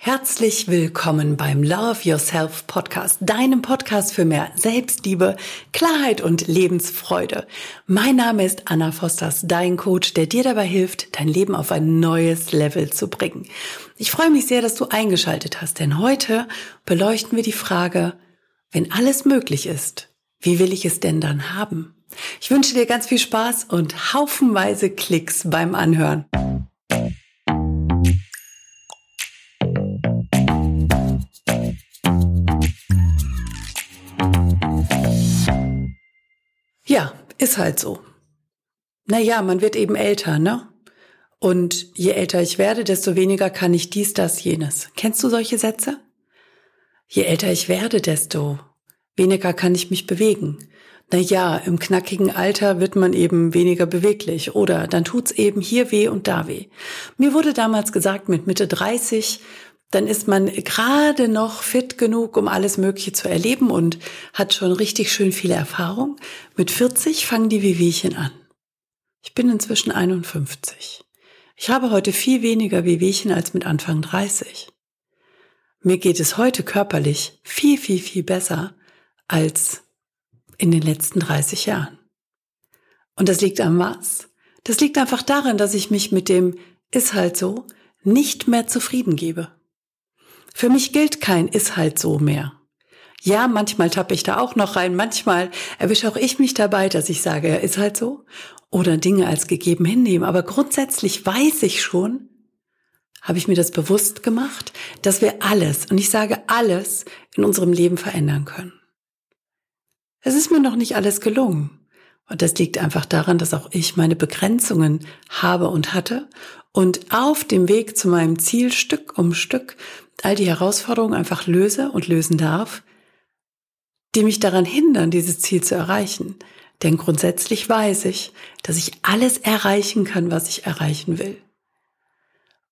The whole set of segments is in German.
Herzlich willkommen beim Love Yourself Podcast, deinem Podcast für mehr Selbstliebe, Klarheit und Lebensfreude. Mein Name ist Anna Fosters, dein Coach, der dir dabei hilft, dein Leben auf ein neues Level zu bringen. Ich freue mich sehr, dass du eingeschaltet hast, denn heute beleuchten wir die Frage, wenn alles möglich ist, wie will ich es denn dann haben? Ich wünsche dir ganz viel Spaß und haufenweise Klicks beim Anhören. Ist halt so. Naja, man wird eben älter, ne? Und je älter ich werde, desto weniger kann ich dies, das, jenes. Kennst du solche Sätze? Je älter ich werde, desto weniger kann ich mich bewegen. Naja, im knackigen Alter wird man eben weniger beweglich oder dann tut's eben hier weh und da weh. Mir wurde damals gesagt, mit Mitte 30 dann ist man gerade noch fit genug, um alles Mögliche zu erleben und hat schon richtig schön viele Erfahrung. Mit 40 fangen die Wehwehchen an. Ich bin inzwischen 51. Ich habe heute viel weniger Wehwehchen als mit Anfang 30. Mir geht es heute körperlich viel, viel, viel besser als in den letzten 30 Jahren. Und das liegt am was? Das liegt einfach daran, dass ich mich mit dem ist halt so nicht mehr zufrieden gebe. Für mich gilt kein ist halt so mehr. Ja, manchmal tappe ich da auch noch rein, manchmal erwische auch ich mich dabei, dass ich sage, ist halt so oder Dinge als gegeben hinnehmen. Aber grundsätzlich weiß ich schon, habe ich mir das bewusst gemacht, dass wir alles, und ich sage alles, in unserem Leben verändern können. Es ist mir noch nicht alles gelungen. Und das liegt einfach daran, dass auch ich meine Begrenzungen habe und hatte und auf dem Weg zu meinem Ziel Stück um Stück all die Herausforderungen einfach löse und lösen darf, die mich daran hindern, dieses Ziel zu erreichen. Denn grundsätzlich weiß ich, dass ich alles erreichen kann, was ich erreichen will.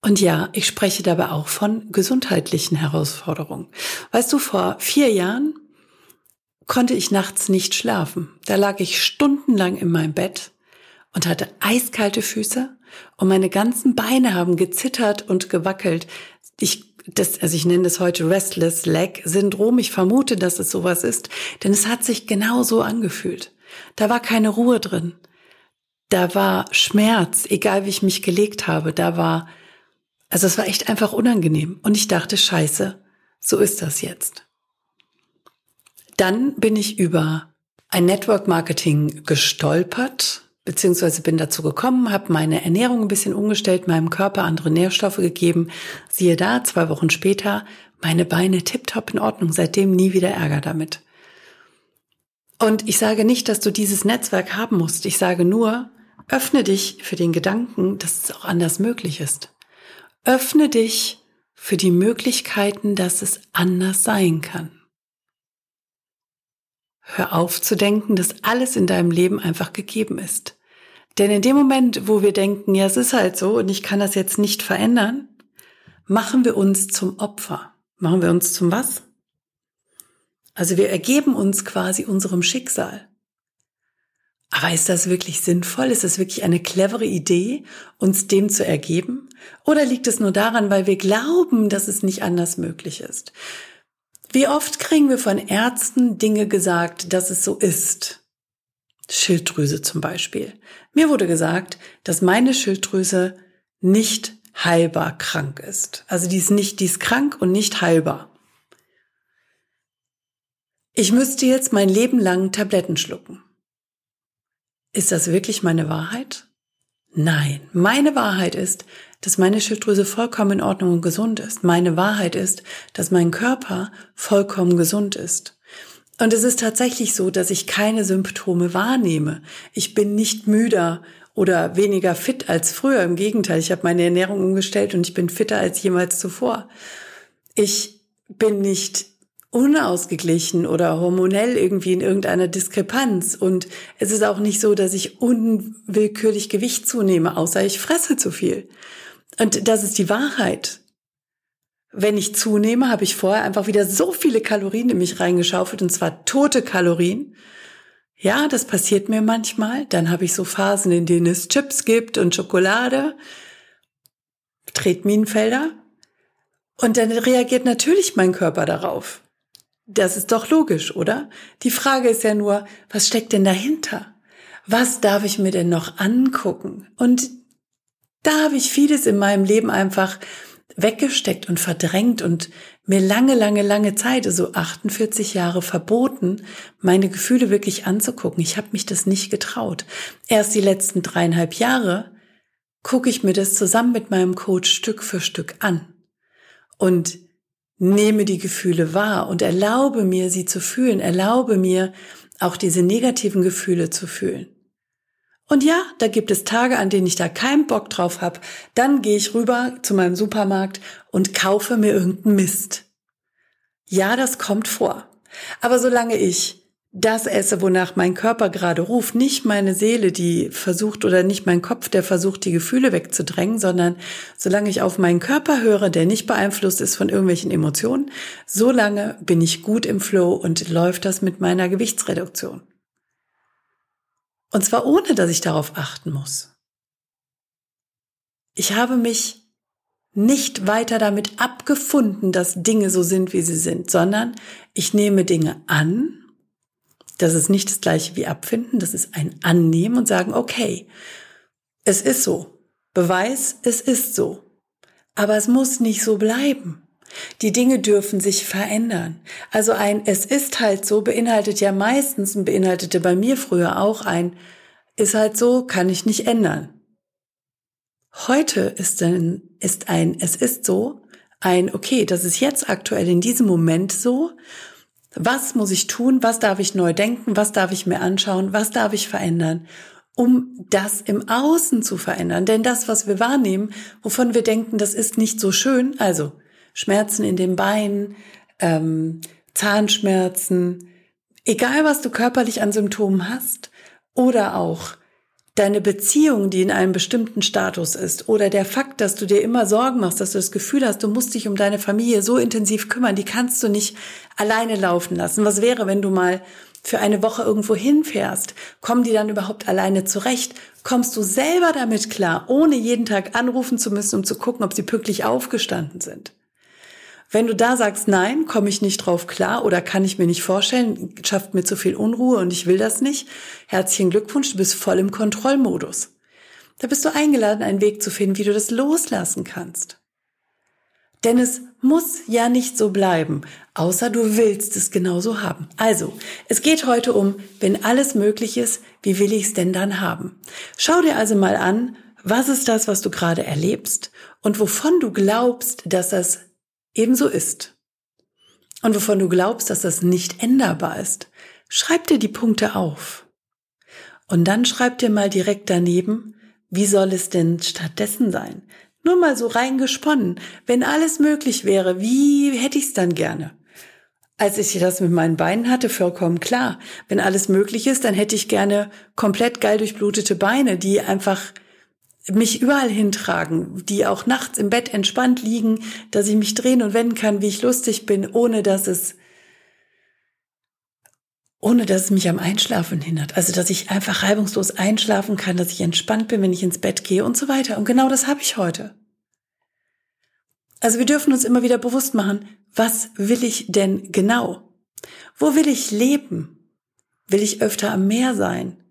Und ja, ich spreche dabei auch von gesundheitlichen Herausforderungen. Weißt du, vor vier Jahren konnte ich nachts nicht schlafen. Da lag ich stundenlang in meinem Bett und hatte eiskalte Füße und meine ganzen Beine haben gezittert und gewackelt. Ich das, also ich nenne das heute Restless Leg Syndrom. Ich vermute, dass es sowas ist, denn es hat sich genau so angefühlt. Da war keine Ruhe drin. Da war Schmerz, egal wie ich mich gelegt habe. Da war, also es war echt einfach unangenehm. Und ich dachte, scheiße, so ist das jetzt. Dann bin ich über ein Network Marketing gestolpert, beziehungsweise bin dazu gekommen, habe meine Ernährung ein bisschen umgestellt, meinem Körper andere Nährstoffe gegeben. Siehe da, zwei Wochen später, meine Beine tipptopp in Ordnung, seitdem nie wieder Ärger damit. Und ich sage nicht, dass du dieses Netzwerk haben musst. Ich sage nur, öffne dich für den Gedanken, dass es auch anders möglich ist. Öffne dich für die Möglichkeiten, dass es anders sein kann. Hör auf zu denken, dass alles in deinem Leben einfach gegeben ist. Denn in dem Moment, wo wir denken, ja, es ist halt so und ich kann das jetzt nicht verändern, machen wir uns zum Opfer. Machen wir uns zum was? Also wir ergeben uns quasi unserem Schicksal. Aber ist das wirklich sinnvoll? Ist das wirklich eine clevere Idee, uns dem zu ergeben? Oder liegt es nur daran, weil wir glauben, dass es nicht anders möglich ist? Wie oft kriegen wir von Ärzten Dinge gesagt, dass es so ist? Schilddrüse zum Beispiel. Mir wurde gesagt, dass meine Schilddrüse nicht heilbar krank ist. Also die ist nicht, die ist krank und nicht heilbar. Ich müsste jetzt mein Leben lang Tabletten schlucken. Ist das wirklich meine Wahrheit? Nein, meine Wahrheit ist, dass meine Schilddrüse vollkommen in Ordnung und gesund ist. Meine Wahrheit ist, dass mein Körper vollkommen gesund ist. Und es ist tatsächlich so, dass ich keine Symptome wahrnehme. Ich bin nicht müder oder weniger fit als früher. Im Gegenteil, ich habe meine Ernährung umgestellt und ich bin fitter als jemals zuvor. Ich bin nicht unausgeglichen oder hormonell irgendwie in irgendeiner Diskrepanz. Und es ist auch nicht so, dass ich unwillkürlich Gewicht zunehme, außer ich fresse zu viel. Und das ist die Wahrheit. Wenn ich zunehme, habe ich vorher einfach wieder so viele Kalorien in mich reingeschaufelt, und zwar tote Kalorien. Ja, das passiert mir manchmal. Dann habe ich so Phasen, in denen es Chips gibt und Schokolade, Tretminenfelder. Und dann reagiert natürlich mein Körper darauf. Das ist doch logisch, oder? Die Frage ist ja nur, was steckt denn dahinter? Was darf ich mir denn noch angucken? Und da habe ich vieles in meinem Leben einfach weggesteckt und verdrängt und mir lange, lange, lange Zeit, so 48 Jahre verboten, meine Gefühle wirklich anzugucken. Ich habe mich das nicht getraut. Erst die letzten dreieinhalb Jahre gucke ich mir das zusammen mit meinem Coach Stück für Stück an und nehme die Gefühle wahr und erlaube mir, sie zu fühlen, erlaube mir, auch diese negativen Gefühle zu fühlen. Und ja, da gibt es Tage, an denen ich da keinen Bock drauf habe. Dann gehe ich rüber zu meinem Supermarkt und kaufe mir irgendeinen Mist. Ja, das kommt vor. Aber solange ich das esse, wonach mein Körper gerade ruft, nicht meine Seele, die versucht oder nicht mein Kopf, der versucht, die Gefühle wegzudrängen, sondern solange ich auf meinen Körper höre, der nicht beeinflusst ist von irgendwelchen Emotionen, solange bin ich gut im Flow und läuft das mit meiner Gewichtsreduktion. Und zwar ohne, dass ich darauf achten muss. Ich habe mich nicht weiter damit abgefunden, dass Dinge so sind, wie sie sind, sondern ich nehme Dinge an. Das ist nicht das gleiche wie abfinden, das ist ein Annehmen und sagen, okay, es ist so. Beweis, es ist so. Aber es muss nicht so bleiben. Die Dinge dürfen sich verändern. Also ein Es ist halt so beinhaltet ja meistens und beinhaltete bei mir früher auch ein Ist halt so, kann ich nicht ändern. Heute ist ein, ist ein Es ist so ein Okay, das ist jetzt aktuell in diesem Moment so. Was muss ich tun? Was darf ich neu denken? Was darf ich mir anschauen? Was darf ich verändern? um das im Außen zu verändern. Denn das, was wir wahrnehmen, wovon wir denken, das ist nicht so schön, also Schmerzen in den Beinen, ähm, Zahnschmerzen, egal was du körperlich an Symptomen hast, oder auch deine Beziehung, die in einem bestimmten Status ist, oder der Fakt, dass du dir immer Sorgen machst, dass du das Gefühl hast, du musst dich um deine Familie so intensiv kümmern, die kannst du nicht alleine laufen lassen. Was wäre, wenn du mal für eine Woche irgendwo hinfährst? Kommen die dann überhaupt alleine zurecht? Kommst du selber damit klar, ohne jeden Tag anrufen zu müssen, um zu gucken, ob sie pünktlich aufgestanden sind? Wenn du da sagst, nein, komme ich nicht drauf klar oder kann ich mir nicht vorstellen, schafft mir zu viel Unruhe und ich will das nicht, herzlichen Glückwunsch, du bist voll im Kontrollmodus. Da bist du eingeladen, einen Weg zu finden, wie du das loslassen kannst. Denn es muss ja nicht so bleiben, außer du willst es genauso haben. Also, es geht heute um, wenn alles möglich ist, wie will ich es denn dann haben? Schau dir also mal an, was ist das, was du gerade erlebst und wovon du glaubst, dass das ebenso ist. Und wovon du glaubst, dass das nicht änderbar ist, schreib dir die Punkte auf. Und dann schreib dir mal direkt daneben, wie soll es denn stattdessen sein? Nur mal so reingesponnen. Wenn alles möglich wäre, wie hätte ich es dann gerne? Als ich das mit meinen Beinen hatte, vollkommen klar. Wenn alles möglich ist, dann hätte ich gerne komplett geil durchblutete Beine, die einfach mich überall hintragen, die auch nachts im Bett entspannt liegen, dass ich mich drehen und wenden kann, wie ich lustig bin, ohne dass es ohne dass es mich am Einschlafen hindert. Also, dass ich einfach reibungslos einschlafen kann, dass ich entspannt bin, wenn ich ins Bett gehe und so weiter. Und genau das habe ich heute. Also wir dürfen uns immer wieder bewusst machen, was will ich denn genau? Wo will ich leben? Will ich öfter am Meer sein?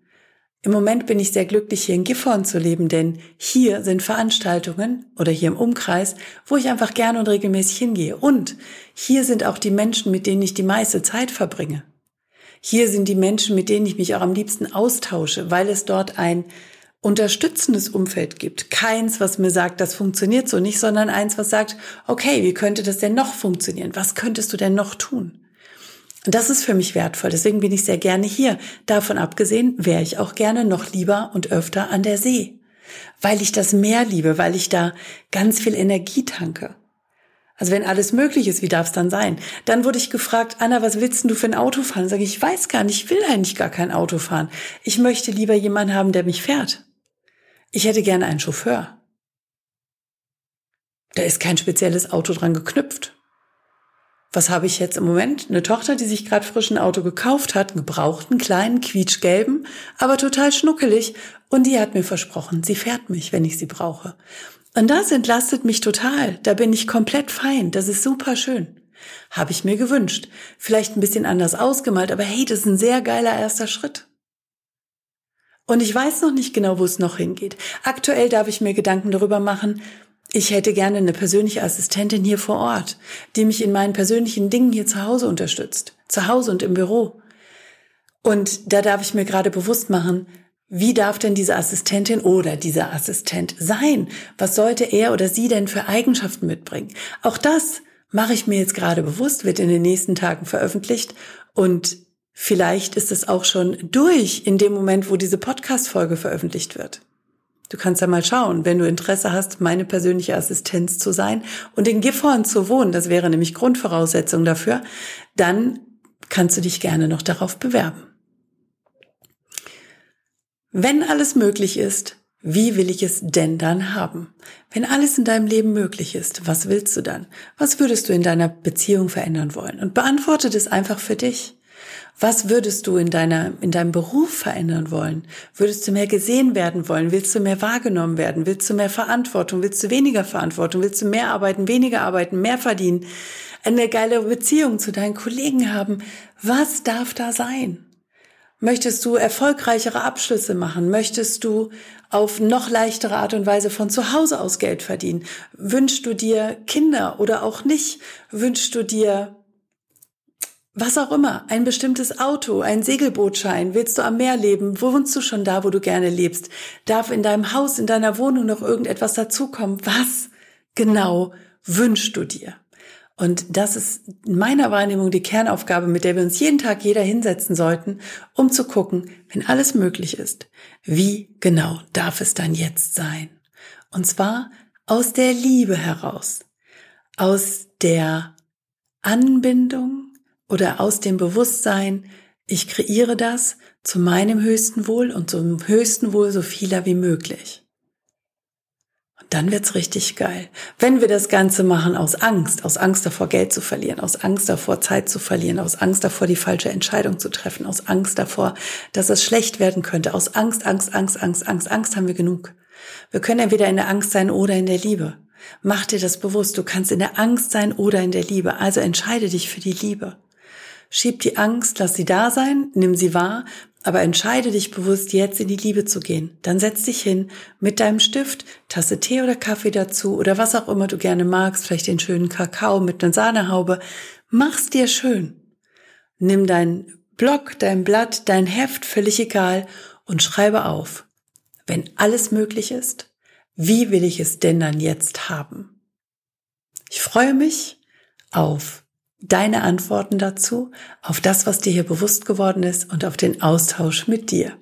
Im Moment bin ich sehr glücklich, hier in Gifhorn zu leben, denn hier sind Veranstaltungen oder hier im Umkreis, wo ich einfach gerne und regelmäßig hingehe. Und hier sind auch die Menschen, mit denen ich die meiste Zeit verbringe. Hier sind die Menschen, mit denen ich mich auch am liebsten austausche, weil es dort ein unterstützendes Umfeld gibt. Keins, was mir sagt, das funktioniert so nicht, sondern eins, was sagt, okay, wie könnte das denn noch funktionieren? Was könntest du denn noch tun? Und das ist für mich wertvoll. Deswegen bin ich sehr gerne hier. Davon abgesehen wäre ich auch gerne noch lieber und öfter an der See. Weil ich das Meer liebe, weil ich da ganz viel Energie tanke. Also wenn alles möglich ist, wie darf es dann sein? Dann wurde ich gefragt, Anna, was willst du für ein Auto fahren? Sage ich, ich weiß gar nicht, ich will eigentlich gar kein Auto fahren. Ich möchte lieber jemanden haben, der mich fährt. Ich hätte gerne einen Chauffeur. Da ist kein spezielles Auto dran geknüpft was habe ich jetzt im Moment? Eine Tochter, die sich gerade frisch ein Auto gekauft hat, einen gebrauchten, kleinen, quietschgelben, aber total schnuckelig. Und die hat mir versprochen, sie fährt mich, wenn ich sie brauche. Und das entlastet mich total. Da bin ich komplett fein. Das ist super schön. Habe ich mir gewünscht. Vielleicht ein bisschen anders ausgemalt, aber hey, das ist ein sehr geiler erster Schritt. Und ich weiß noch nicht genau, wo es noch hingeht. Aktuell darf ich mir Gedanken darüber machen, ich hätte gerne eine persönliche Assistentin hier vor Ort, die mich in meinen persönlichen Dingen hier zu Hause unterstützt. Zu Hause und im Büro. Und da darf ich mir gerade bewusst machen, wie darf denn diese Assistentin oder dieser Assistent sein? Was sollte er oder sie denn für Eigenschaften mitbringen? Auch das mache ich mir jetzt gerade bewusst, wird in den nächsten Tagen veröffentlicht und vielleicht ist es auch schon durch in dem Moment, wo diese Podcast-Folge veröffentlicht wird. Du kannst ja mal schauen, wenn du Interesse hast, meine persönliche Assistenz zu sein und in Gifhorn zu wohnen, das wäre nämlich Grundvoraussetzung dafür, dann kannst du dich gerne noch darauf bewerben. Wenn alles möglich ist, wie will ich es denn dann haben? Wenn alles in deinem Leben möglich ist, was willst du dann? Was würdest du in deiner Beziehung verändern wollen? Und beantworte das einfach für dich. Was würdest du in deiner, in deinem Beruf verändern wollen? Würdest du mehr gesehen werden wollen? Willst du mehr wahrgenommen werden? Willst du mehr Verantwortung? Willst du weniger Verantwortung? Willst du mehr arbeiten, weniger arbeiten, mehr verdienen? Eine geile Beziehung zu deinen Kollegen haben? Was darf da sein? Möchtest du erfolgreichere Abschlüsse machen? Möchtest du auf noch leichtere Art und Weise von zu Hause aus Geld verdienen? Wünschst du dir Kinder oder auch nicht? Wünschst du dir was auch immer, ein bestimmtes Auto, ein Segelbootschein, willst du am Meer leben, wohnst du schon da, wo du gerne lebst? Darf in deinem Haus, in deiner Wohnung noch irgendetwas dazukommen? Was genau wünschst du dir? Und das ist in meiner Wahrnehmung die Kernaufgabe, mit der wir uns jeden Tag jeder hinsetzen sollten, um zu gucken, wenn alles möglich ist, wie genau darf es dann jetzt sein? Und zwar aus der Liebe heraus, aus der Anbindung oder aus dem Bewusstsein, ich kreiere das zu meinem höchsten Wohl und zum höchsten Wohl so vieler wie möglich. Und dann wird's richtig geil. Wenn wir das Ganze machen aus Angst, aus Angst davor, Geld zu verlieren, aus Angst davor, Zeit zu verlieren, aus Angst davor, die falsche Entscheidung zu treffen, aus Angst davor, dass es schlecht werden könnte, aus Angst, Angst, Angst, Angst, Angst, Angst haben wir genug. Wir können entweder in der Angst sein oder in der Liebe. Mach dir das bewusst. Du kannst in der Angst sein oder in der Liebe. Also entscheide dich für die Liebe. Schieb die Angst, lass sie da sein, nimm sie wahr, aber entscheide dich bewusst, jetzt in die Liebe zu gehen. Dann setz dich hin mit deinem Stift, Tasse Tee oder Kaffee dazu oder was auch immer du gerne magst, vielleicht den schönen Kakao mit einer Sahnehaube. Mach's dir schön. Nimm dein Block, dein Blatt, dein Heft, völlig egal, und schreibe auf. Wenn alles möglich ist, wie will ich es denn dann jetzt haben? Ich freue mich auf deine Antworten dazu, auf das, was dir hier bewusst geworden ist und auf den Austausch mit dir.